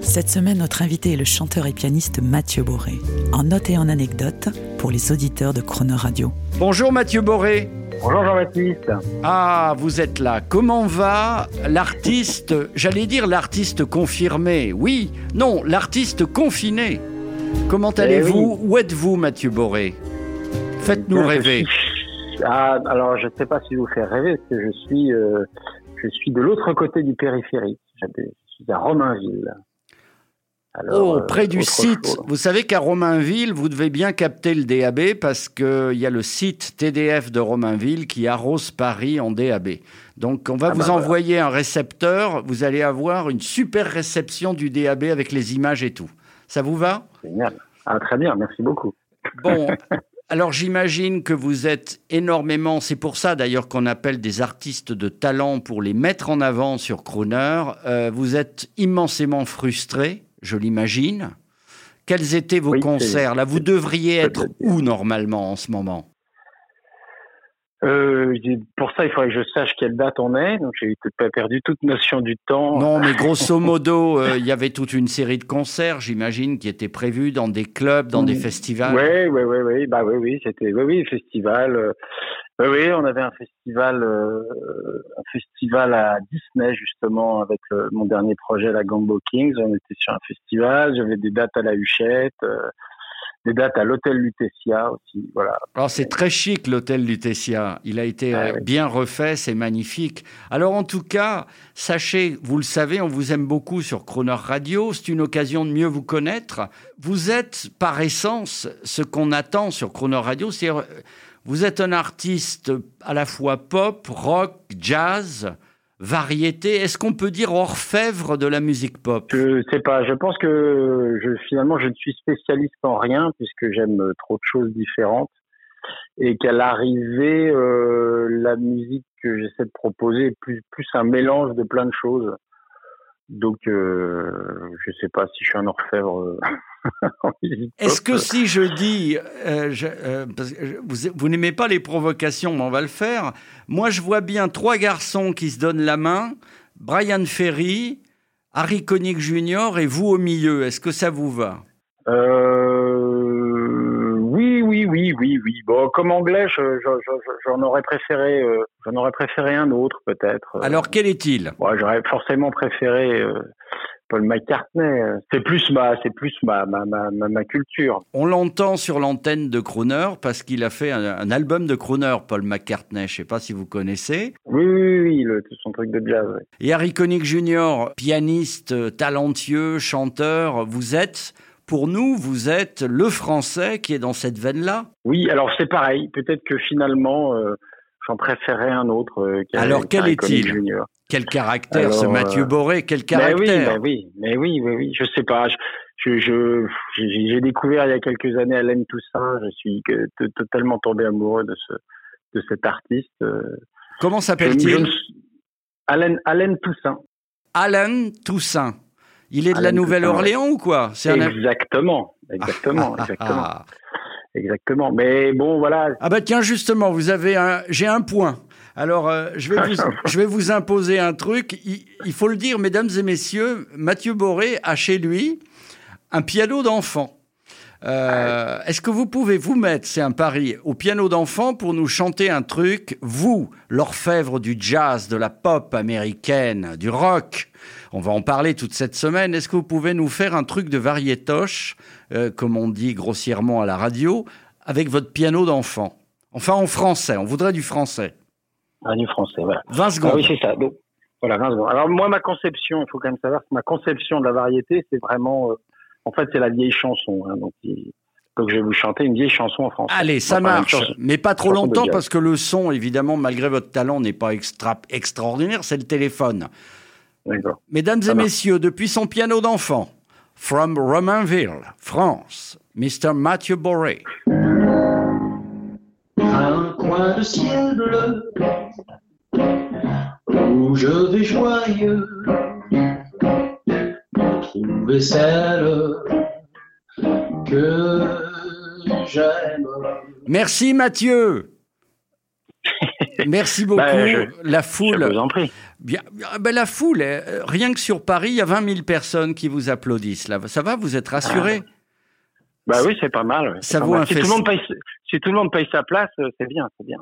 Cette semaine, notre invité est le chanteur et pianiste Mathieu Boré. En note et en anecdote pour les auditeurs de Crooner Radio. Bonjour Mathieu Boré. Bonjour Jean-Baptiste. Ah, vous êtes là. Comment va l'artiste, j'allais dire l'artiste confirmé? Oui, non, l'artiste confiné. Comment Eh allez-vous? Où êtes-vous Mathieu Boré? Faites-nous rêver. suis- Ah, alors je ne sais pas si vous faire rêver, parce que je suis, euh, je suis de l'autre côté du périphérique. Je suis à Romainville. Alors, Oh, euh, près du site. chose. Vous savez qu'à Romainville, vous devez bien capter le DAB parce qu'il y a le site TDF de Romainville qui arrose Paris en DAB. Donc, on va Ah vous bah voilà. envoyer un récepteur. Vous allez avoir une super réception du DAB avec les images et tout. Ça vous va? Génial. Ah, très bien, merci beaucoup. Bon, alors j'imagine que vous êtes énormément, c'est pour ça d'ailleurs qu'on appelle des artistes de talent pour les mettre en avant sur Crooner. Euh, vous êtes immensément frustré, je l'imagine. Quels étaient vos Oui, concerts Là, vous devriez être où normalement en ce moment? Euh, pour ça, il faudrait que je sache quelle date on est. Donc, j'ai pas perdu toute notion du temps. Non, mais grosso modo, euh, il y avait toute une série de concerts, j'imagine, qui étaient prévus dans des clubs, dans des Oui. festivals. Oui, oui, oui, oui, bah oui, oui, c'était, oui, oui, festival. Oui, oui, on avait un festival, euh, un festival à Disney justement avec le- mon dernier projet, la Gambo Kings. On était sur un festival. J'avais des dates à la Huchette, euh, des dates à l'hôtel Lutetia aussi. Voilà. Alors c'est très chic l'hôtel Lutetia. Il a été Ah euh, oui. bien refait, c'est magnifique. Alors en tout cas, sachez, vous le savez, on vous aime beaucoup sur Croner Radio. C'est une occasion de mieux vous connaître. Vous êtes par essence ce qu'on attend sur Croner Radio, euh, vous êtes un artiste à la fois pop, rock, jazz, variété. Est-ce qu'on peut dire orfèvre de la musique pop? Je sais pas. Je pense que finalement, je ne suis spécialiste en rien puisque j'aime trop de choses différentes et qu'à l'arrivée, euh, la musique que j'essaie de proposer est plus, un mélange de plein de choses. Donc, euh, je sais pas si je suis un orfèvre euh, Est-ce pop. que si je dis, euh, je- euh, vous, vous n'aimez pas les provocations, mais on va le faire. Moi, je vois bien trois garçons qui se donnent la main, Brian Ferry, Harry Connick Jr. et vous au milieu. Est-ce que ça vous va? Euh, oui, oui, oui, oui, oui. Bon, comme anglais, je- je- je- j'en aurais préféré, j'en aurais préféré un autre peut-être. Alors, quel est-il? J'aurais forcément préféré Paul McCartney. C'est plus ma, c'est plus ma, ma, ma, ma, culture. On l'entend sur l'antenne de Crooner parce qu'il a fait un, un album de Crooner, Paul McCartney. Je ne sais pas si vous connaissez. Oui, oui, oui, oui, le, son truc de jazz. ouais. Et Harry Connick Jr., pianiste euh, talentueux, chanteur, vous êtes, pour nous, vous êtes le français qui est dans cette veine-là. Oui, alors c'est pareil. Peut-être que finalement, euh, j'en préférais un autre. euh, Alors, quel est-il? Quel caractère, ce Mathieu euh, Boré, quel Mais caractère oui, mais oui, mais oui, oui, oui. Je sais pas. Je, je, je- j'ai j'ai découvert il y a quelques années Alain Toussaint. Je suis totalement tombé amoureux de ce, de cet artiste. euh. Comment Je- je s'appelle-t-il Alain, Alain Toussaint. Alan Toussaint. Il est de la Alain Nouvelle-Orléans ou quoi? C'est un- Exactement, exactement, Ah, ah, exactement, ah. exactement. Mais bon, voilà. Ah bah tiens, justement, vous avez un... j'ai un point. Alors, euh, je, vais vous, je vais vous imposer un truc. Il, il faut le dire, mesdames et messieurs, Mathieu Boré a chez lui un piano d'enfant. Euh, Est-ce que vous pouvez vous mettre, c'est un pari, au piano d'enfant pour nous chanter un truc, vous, l'orfèvre du jazz, de la pop américaine, du rock? On va en parler toute cette semaine. Est-ce que vous pouvez nous faire un truc de variétoche, euh, comme on dit grossièrement à la radio, avec votre piano d'enfant? Enfin, en français, on voudrait du français. Ah, du français, voilà. 20 Ah secondes. oui, c'est ça. Donc, voilà, 20 secondes. Alors moi, ma conception, il faut quand même savoir que ma conception de la variété, c'est vraiment, euh, en fait, c'est la vieille chanson. Hein, donc, il- donc, je vais vous chanter une vieille chanson en français. Allez, ça Enfin, marche, chanson- mais pas trop longtemps parce que le son, évidemment, malgré votre talent, n'est pas extra extraordinaire, c'est le téléphone. D'accord. Mesdames Ça et marche. messieurs, depuis son piano d'enfant, From Romainville, France, Mr. Mathieu Boré. Un coin de ciel bleu où je vais joyeux trouver celle que j'aime. Merci Mathieu. Merci beaucoup. Bah, je- la Je foule. vous en prie. Bien, ah ben la foule, euh, rien que sur Paris, il y a 20 000 personnes qui vous applaudissent. Là. Ça va, vous êtes rassurés? Bah oui, c'est pas mal. ouais, c'est Ça pas vaut mal. un si tout, le monde paye, si tout le monde paye sa place, euh, c'est bien, c'est bien.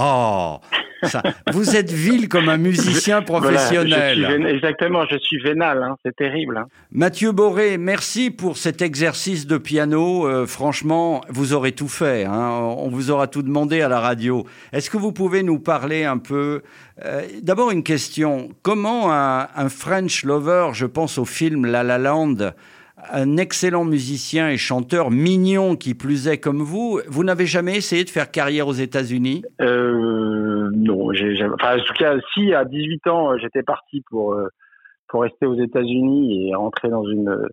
Oh, ça, vous êtes vil comme un musicien Voilà, professionnel. je suis vén- exactement, je suis vénal, hein, c'est terrible. hein. Mathieu Boré, merci pour cet exercice de piano. Euh, franchement, vous aurez tout fait. hein. On vous aura tout demandé à la radio. Est-ce que vous pouvez nous parler un peu euh, D'abord, une question. Comment un, un French lover, je pense au film La La Land, un excellent musicien et chanteur mignon qui plus est comme vous, vous n'avez jamais essayé de faire carrière aux États-Unis? Euh, non, enfin, en tout cas, si à 18 ans, euh, j'étais parti pour euh, pour rester aux États-Unis et rentrer dans une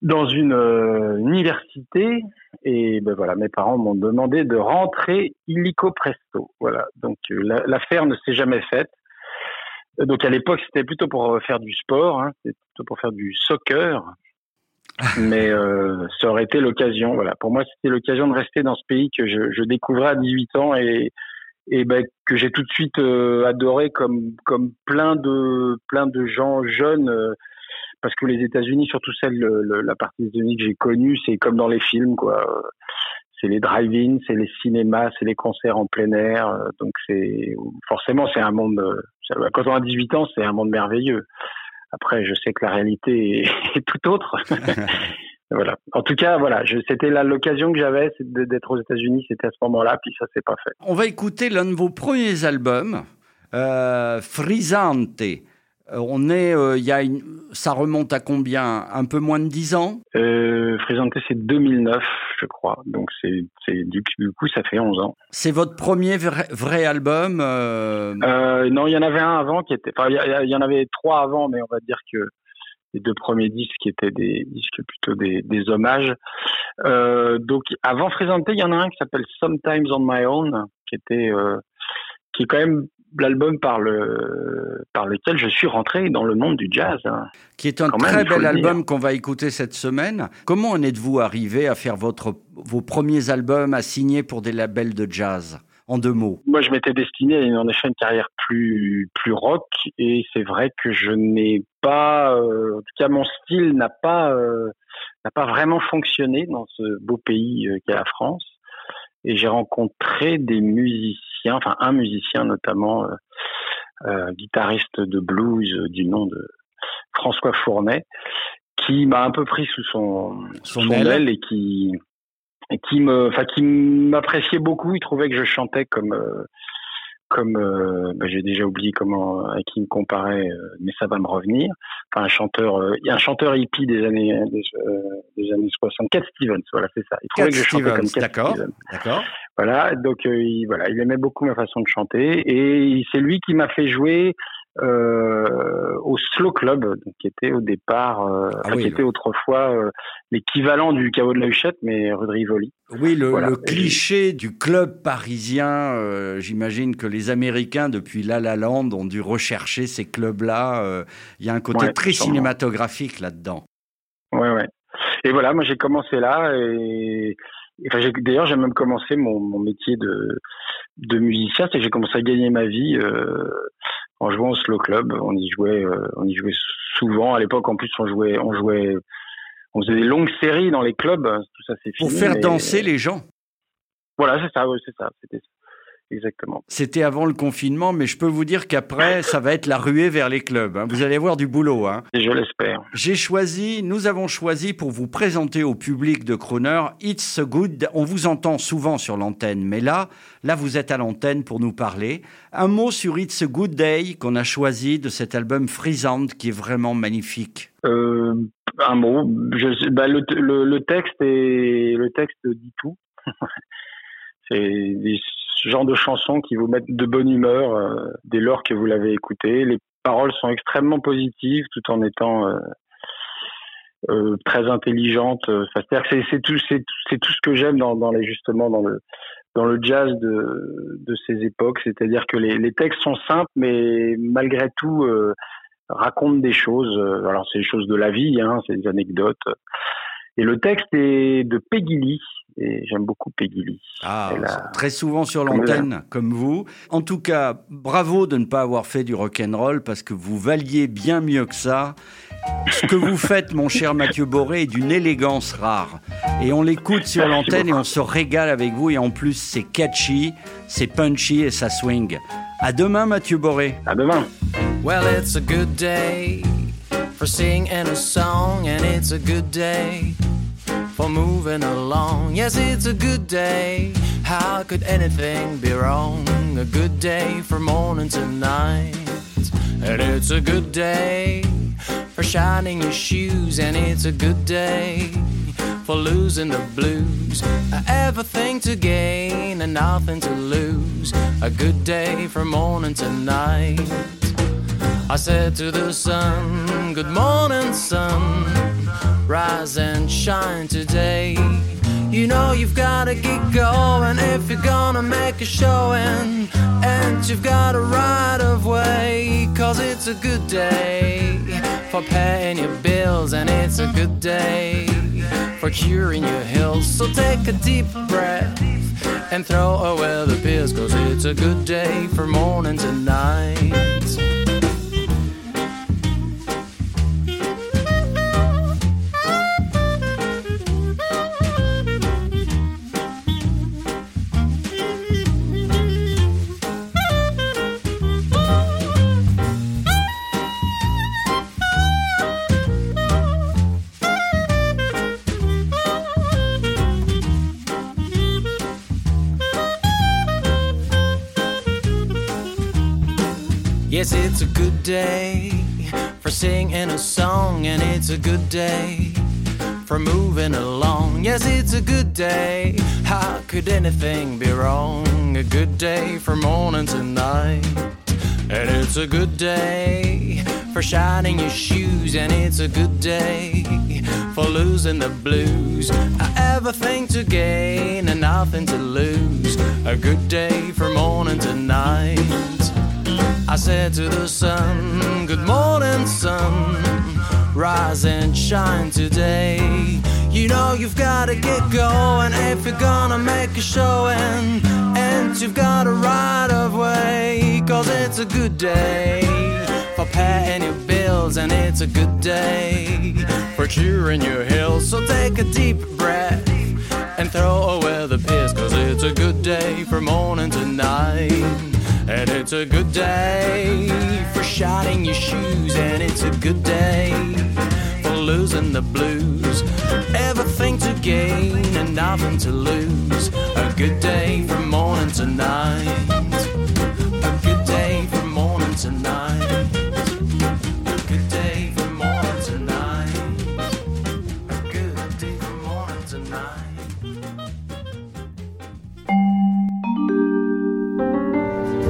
dans une euh, université et ben voilà, mes parents m'ont demandé de rentrer illico presto. Voilà, donc la- l'affaire ne s'est jamais faite. Donc à l'époque, c'était plutôt pour faire du sport, hein, c'était plutôt pour faire du soccer. Mais euh, ça aurait été l'occasion. Voilà, pour moi, c'était l'occasion de rester dans ce pays que je, je découvrais à 18 ans et et ben que j'ai tout de suite euh, adoré comme comme plein de plein de gens jeunes euh, parce que les États-Unis surtout celle le- le- la partie des États-Unis que j'ai connue c'est comme dans les films quoi c'est les drive-in c'est les cinémas c'est les concerts en plein air euh, donc c'est forcément c'est un monde euh, quand on a 18 ans c'est un monde merveilleux après je sais que la réalité est, tout autre. Voilà. En tout cas voilà c'était l'occasion que j'avais d'être aux États-Unis c'était à ce moment-là puis ça s'est pas fait. On va écouter l'un de vos premiers albums, euh, Frisante. Euh, on est, euh, il y a une, ça remonte à combien? Un peu moins de 10 ans? Euh, c'est 2009, je crois. Donc, c'est, c'est du, du coup, ça fait 11 ans. C'est votre premier vrai, vrai album euh, Euh, non, il y en avait un avant qui était. Enfin, il y, en avait trois avant, mais on va dire que les deux premiers disques étaient des disques plutôt des, des hommages. Donc, avant Frésenté, il y en a un qui s'appelle Sometimes on My Own, qui était, qui est quand même l'album par le par lequel je suis rentré dans le monde du jazz. hein. qui est un quand même, très faut bel album qu'on va écouter cette semaine. Comment en êtes-vous arrivé à faire votre, vos premiers albums, à signer pour des labels de jazz En deux mots? Moi, je m'étais destiné à une, en effet une carrière plus plus rock, et c'est vrai que je n'ai pas, euh, en tout cas, mon style n'a pas euh, n'a pas vraiment fonctionné dans ce beau pays euh, qu'est la France. Et j'ai rencontré des musiciens, enfin un musicien notamment, euh, euh, guitariste de blues euh, du nom de François Fournet, qui m'a un peu pris sous son, Son son aile. aile et qui et qui me enfin qui m'appréciait beaucoup il trouvait que je chantais comme euh, comme euh, bah, j'ai déjà oublié comment à qui me comparait euh, mais ça va me revenir. Enfin un chanteur euh, un chanteur hippie des années des, euh, des années 60 Cat Stevens voilà c'est ça. Il trouvait Cat que je chantais Stevens, comme Cat d'accord. Stevens. D'accord. Voilà, donc euh, il, voilà, il aimait beaucoup ma façon de chanter et c'est lui qui m'a fait jouer euh, au Slow Club, donc, qui était au départ, euh, Ah oui, qui était autrefois euh, l'équivalent du caveau de la Huchette, mais rue de Rivoli. Oui, le, Voilà. le cliché du club parisien, j'imagine que les Américains, depuis La La Land, ont dû rechercher ces clubs-là. Il y a un côté Ouais, très sûrement. cinématographique là-dedans. Ouais, ouais. Et voilà, moi j'ai commencé là et, enfin, d'ailleurs j'ai même commencé mon, mon métier de, de musicien, c'est que j'ai commencé à gagner ma vie euh, en jouant au slow club. On y jouait, euh, on y jouait souvent. À l'époque, en plus, on jouait, on jouait, on faisait des longues séries dans les clubs. Tout ça, c'est Pour fini. faire mais- danser les gens. Voilà, c'est ça, ouais, c'est ça, c'était ça. Exactement. C'était avant le confinement, mais je peux vous dire qu'après, ça va être la ruée vers les clubs. hein. Vous allez avoir du boulot. Hein. Je l'espère. J'ai choisi, nous avons choisi pour vous présenter au public de Croner It's a Good. On vous entend souvent sur l'antenne, mais là, là, vous êtes à l'antenne pour nous parler. Un mot sur It's a Good Day qu'on a choisi de cet album Frisante qui est vraiment magnifique. Euh, un mot. Je, bah, le, le, le texte est, le texte dit tout. c'est des genres de chansons qui vous mettent de bonne humeur euh, dès lors que vous l'avez écouté. Les paroles sont extrêmement positives tout en étant euh, euh, très intelligente. Enfin, c'est-à-dire que c'est, c'est tout, ce que j'aime dans, justement dans le dans le jazz de, ces époques. C'est-à-dire que les, textes sont simples, mais malgré tout racontent des choses. Alors c'est des choses de la vie, hein, c'est des anecdotes. Et le texte est de Peggy Lee, et j'aime beaucoup Peggy Lee. Ah, a- très souvent sur l'antenne, comme vous. En tout cas, bravo de ne pas avoir fait du rock'n'roll parce que vous valiez bien mieux que ça. Ce que vous faites, mon cher Mathieu Boré, est d'une élégance rare. Et on l'écoute sur l'antenne et on se régale avec vous. Et en plus, c'est catchy, c'est punchy et ça swing. À demain, Mathieu Boré. À demain. Well, it's a good day for singing a song, and it's a good day for moving along. Yes, it's a good day. How could anything be wrong? A good day for morning to night. And it's a good day for shining your shoes, and it's a good day for losing the blues. Everything to gain and nothing to lose. A good day from morning to night. I said to the sun, Good morning, sun. Rise and shine today. You know you've gotta get going if you're gonna make a showing. And you've got a right of way, cause it's a good day for paying your bills, and it's a good day for curing your hills. So take a deep breath and throw away the pills, cause it's a good day for morning to night. Good day for singing a song, and it's a good day for moving along. Yes, it's a good day. How could anything be wrong? A good day for morning to night. And it's a good day for shining your shoes, and it's a good day for losing the blues. Everything to gain and nothing to lose. A good day for morning to night. I said to the sun, Good morning, sun. Rise and shine today. You know you've gotta get going if you're gonna make a showing. And you've got a right of way, cause it's a good day for paying your bills, and it's a good day for cheering your hills. So take a deep breath and throw away the piss, cause it's a good day for morning to night. And it's a good day for shining your shoes, and it's a good day for losing the blues. Everything to gain and nothing to lose. A good day from morning to night. A good day from morning to night.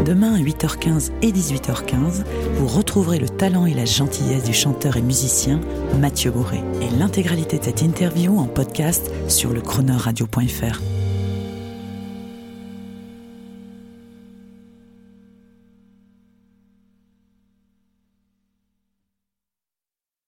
Demain à 8h15 et 18h15, vous retrouverez le talent et la gentillesse du chanteur et musicien Mathieu Bourré et l'intégralité de cette interview en podcast sur le chroneurradio.fr.